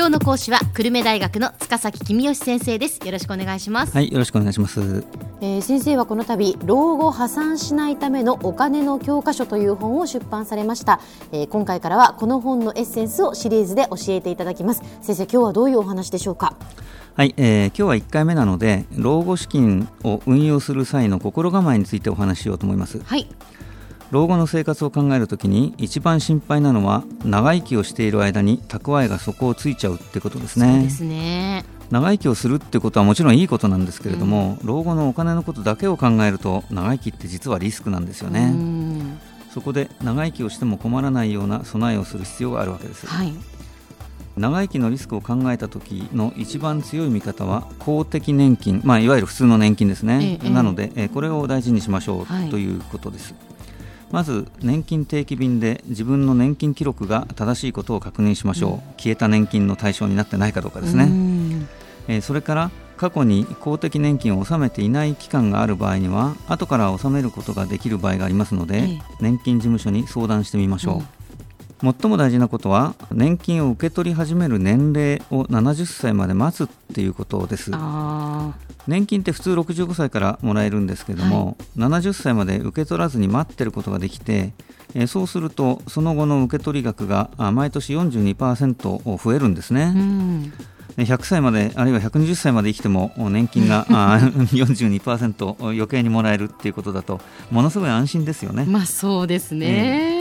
今日の講師は久留米大学の塚崎君吉先生です。よろしくお願いします。はいよろしくお願いします、えー、先生はこの度老後破産しないためのお金の教科書という本を出版されました、えー、今回からはこの本のエッセンスをシリーズで教えていただきます。先生今日はどういうお話でしょうか？はい、えー、今日は1回目なので老後資金を運用する際の心構えについてお話ししようと思います。はい老後の生活を考えるときに一番心配なのは長生きをしている間に蓄えが底をついちゃうってことですね。ですね長生きをするってことはもちろんいいことなんですけれども、うん、老後のお金のことだけを考えると長生きって実はリスクなんですよね。そこで長生きをしても困らないような備えをする必要があるわけです。はい長生きのリスクを考えた時の一番強い見方は公的年金、まあ、いわゆる普通の年金ですね、ええ、なので、えこれを大事にしましょうということです。はいまず年金定期便で自分の年金記録が正しいことを確認しましょう、うん、消えた年金の対象になってないかどうかですね、えー、それから過去に公的年金を納めていない期間がある場合には後から納めることができる場合がありますので、えー、年金事務所に相談してみましょう、うん最も大事なことは年金を受け取り始める年齢を70歳まで待つっていうことです。年金って普通65歳からもらえるんですけども、はい、70歳まで受け取らずに待ってることができて、えー、そうするとその後の受け取り額が毎年42%増えるんですね。うん。100歳まであるいは120歳まで生きても年金が 42%余計にもらえるっていうことだとものすごい安心ですよね。まあそうですね、えー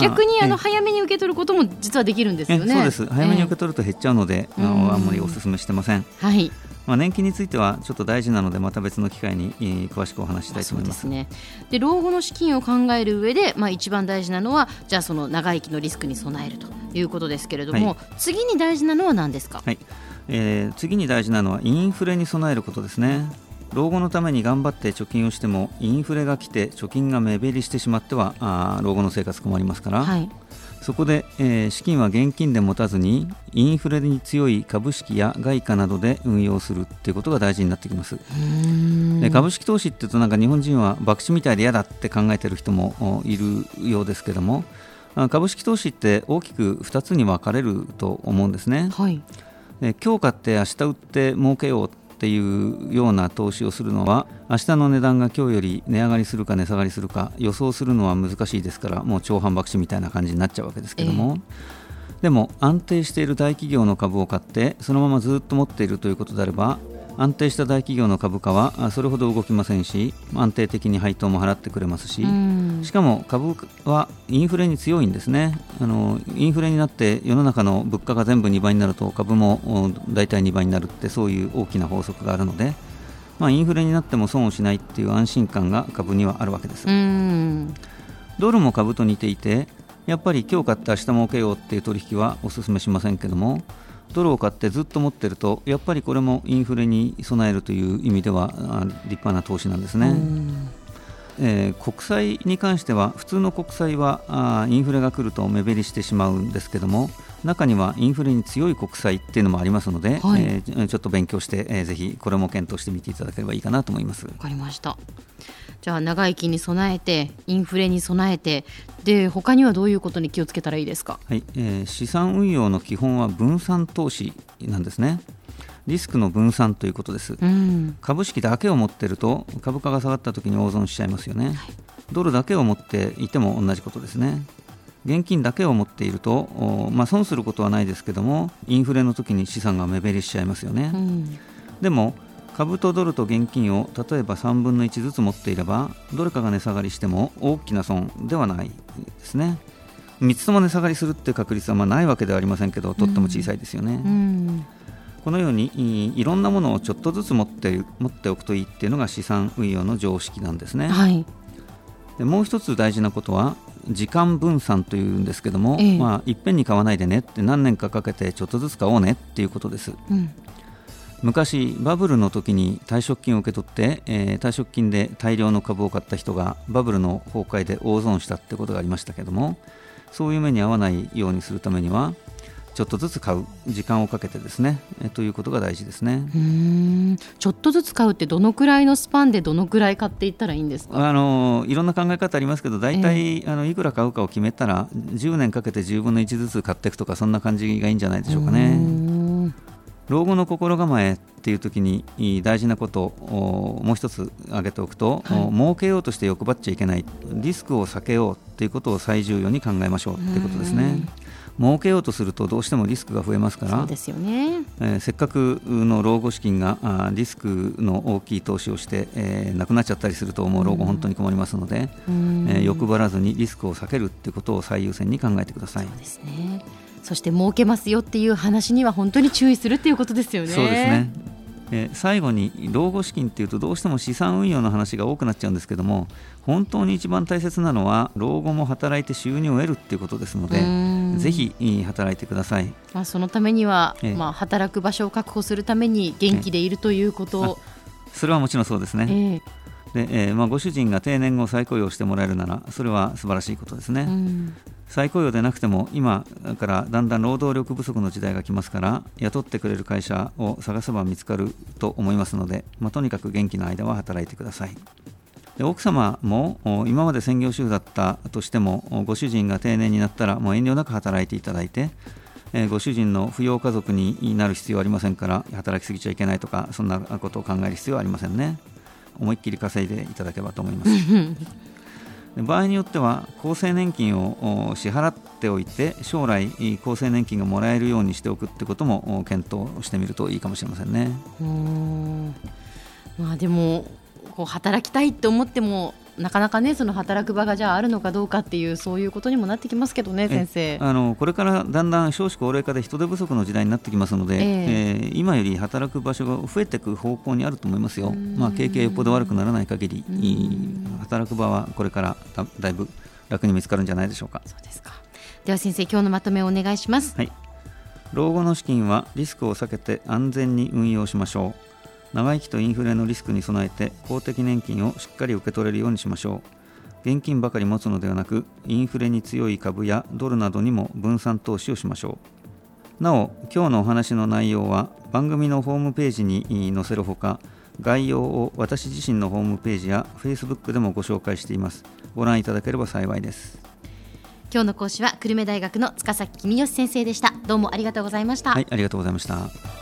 逆にあの早めに受け取ることも実はできるんですよね。そうです。早めに受け取ると減っちゃうので、あのあんまりお勧めしてません。はい。まあ、年金についてはちょっと大事なのでまた別の機会に、えー、詳しくお話したいと思います。ね、で老後の資金を考える上で、まあ、一番大事なのはじゃあその長生きのリスクに備えるということですけれども、はい、次に大事なのは何ですか、はい。えー、次に大事なのはインフレに備えることですね。老後のために頑張って貯金をしてもインフレが来て貯金が目減りしてしまってはあ老後の生活困りますから、はい、そこで、えー、資金は現金で持たずにインフレに強い株式や外貨などで運用するということが大事になってきます。で株式投資っていうとなんか日本人は博打みたいで嫌だって考えている人もいるようですけども株式投資って大きく2つに分かれると思うんですね、はい、今日買って明日売って儲けようっていうような投資をするのは明日の値段が今日より値上がりするか値下がりするか予想するのは難しいですからもう超反博打みたいな感じになっちゃうわけですけども、えー、でも安定している大企業の株を買ってそのままずっと持っているということであれば安定した大企業の株価はそれほど動きませんし安定的に配当も払ってくれますししかも株はインフレに強いんですね。あのインフレになって世の中の物価が全部2倍になると株も大体2倍になるってそういう大きな法則があるので、まあ、インフレになっても損をしないっていう安心感が株にはあるわけです。ドルも株と似ていてやっぱり今日買って明日儲けようっていう取引はお勧めしませんけどもドルを買ってずっと持ってるとやっぱりこれもインフレに備えるという意味では立派な投資なんですね。えー、国債に関しては普通の国債はあインフレが来ると目減りしてしまうんですけども中にはインフレに強い国債っていうのもありますので、はい、えー、ちょっと勉強して、えー、ぜひこれも検討してみていただければいいかなと思います。わかりました。じゃあ長生きに備えてインフレに備えてで他にはどういうことに気をつけたらいいですか、はいえー、資産運用の基本は分散投資なんですね。リスクの分散ということです、うん、株式だけを持っていると株価が下がった時に大損しちゃいますよね、はい、ドルだけを持っていても同じことですね現金だけを持っていると、まあ、損することはないですけどもインフレの時に資産が目減りしちゃいますよね、うん、でも株とドルと現金を例えば3分の1ずつ持っていればどれかが値下がりしても大きな損ではないですね。3つとも値下がりするっていう確率はまあないわけではありませんけどとっても小さいですよね、うん、このようにいろんなものをちょっとずつ持って持っておくといいっていうのが資産運用の常識なんですね、はい、でもう一つ大事なことは時間分散というんですけども、ええ、まあ、いっぺんに買わないでねって何年かかけてちょっとずつ買おうねっていうことです、うん。昔バブルの時に退職金を受け取って、えー、退職金で大量の株を買った人がバブルの崩壊で大損したってことがありましたけどもそういう目に遭わないようにするためにはちょっとずつ買う時間をかけてですね、えということが大事ですね。うん。ちょっとずつ買うってどのくらいのスパンでどのくらい買っていったらいいんですか？あのいろんな考え方ありますけど大体、えー、あのいくら買うかを決めたら10年かけて10分の1ずつ買っていくとかそんな感じがいいんじゃないでしょうかね。老後の心構えっていう時に大事なことをもう一つ挙げておくと、はい、儲けようとして欲張っちゃいけないリスクを避けようということを最重要に考えましょうということですね。儲けようとするとどうしてもリスクが増えますから。そうですよね、えー、せっかくの老後資金があリスクの大きい投資をして、えー、なくなっちゃったりするともう老後本当に困りますので、えー、欲張らずにリスクを避けるということを最優先に考えてください。そうですね。そして儲けますよっていう話には本当に注意するっていうことですよね。そうですね。え最後に老後資金っていうとどうしても資産運用の話が多くなっちゃうんですけども本当に一番大切なのは老後も働いて収入を得るっていうことですのでぜひ働いてください、まあ、そのためには、えまあ、働く場所を確保するために元気でいるということ、それはもちろんそうですね、えでえーまあ、ご主人が定年後再雇用してもらえるならそれは素晴らしいことですね。再雇用でなくても今からだんだん労働力不足の時代が来ますから雇ってくれる会社を探せば見つかると思いますので、まあ、とにかく元気な間は働いてくださいで奥様も今まで専業主婦だったとしてもご主人が定年になったらもう遠慮なく働いていただいてご主人の扶養家族になる必要はありませんから働きすぎちゃいけないとかそんなことを考える必要はありませんね。思いっきり稼いでいただければと思います。場合によっては厚生年金を支払っておいて将来厚生年金がもらえるようにしておくってことも検討してみるといいかもしれませんね。うん。まあ、でもこう働きたいって思ってもなかなかねその働く場がじゃああるのかどうかっていうそういうことにもなってきますけどね先生。あのこれからだんだん少子高齢化で人手不足の時代になってきますので、えー、えー、今より働く場所が増えていく方向にあると思いますよ、まあ、経験よっぽど悪くならない限り働く場はこれからだだいぶ楽に見つかるんじゃないでしょうか。そうですか。では先生今日のまとめをお願いします、はい、老後の資金はリスクを避けて安全に運用しましょう長生きとインフレのリスクに備えて公的年金をしっかり受け取れるようにしましょう。現金ばかり持つのではなくインフレに強い株やドルなどにも分散投資をしましょう。なお今日のお話の内容は番組のホームページに載せるほか概要を私自身のホームページや Facebook でもご紹介しています。ご覧いただければ幸いです。今日の講師は久留米大学の塚崎公義先生でした。どうもありがとうございました。はいありがとうございました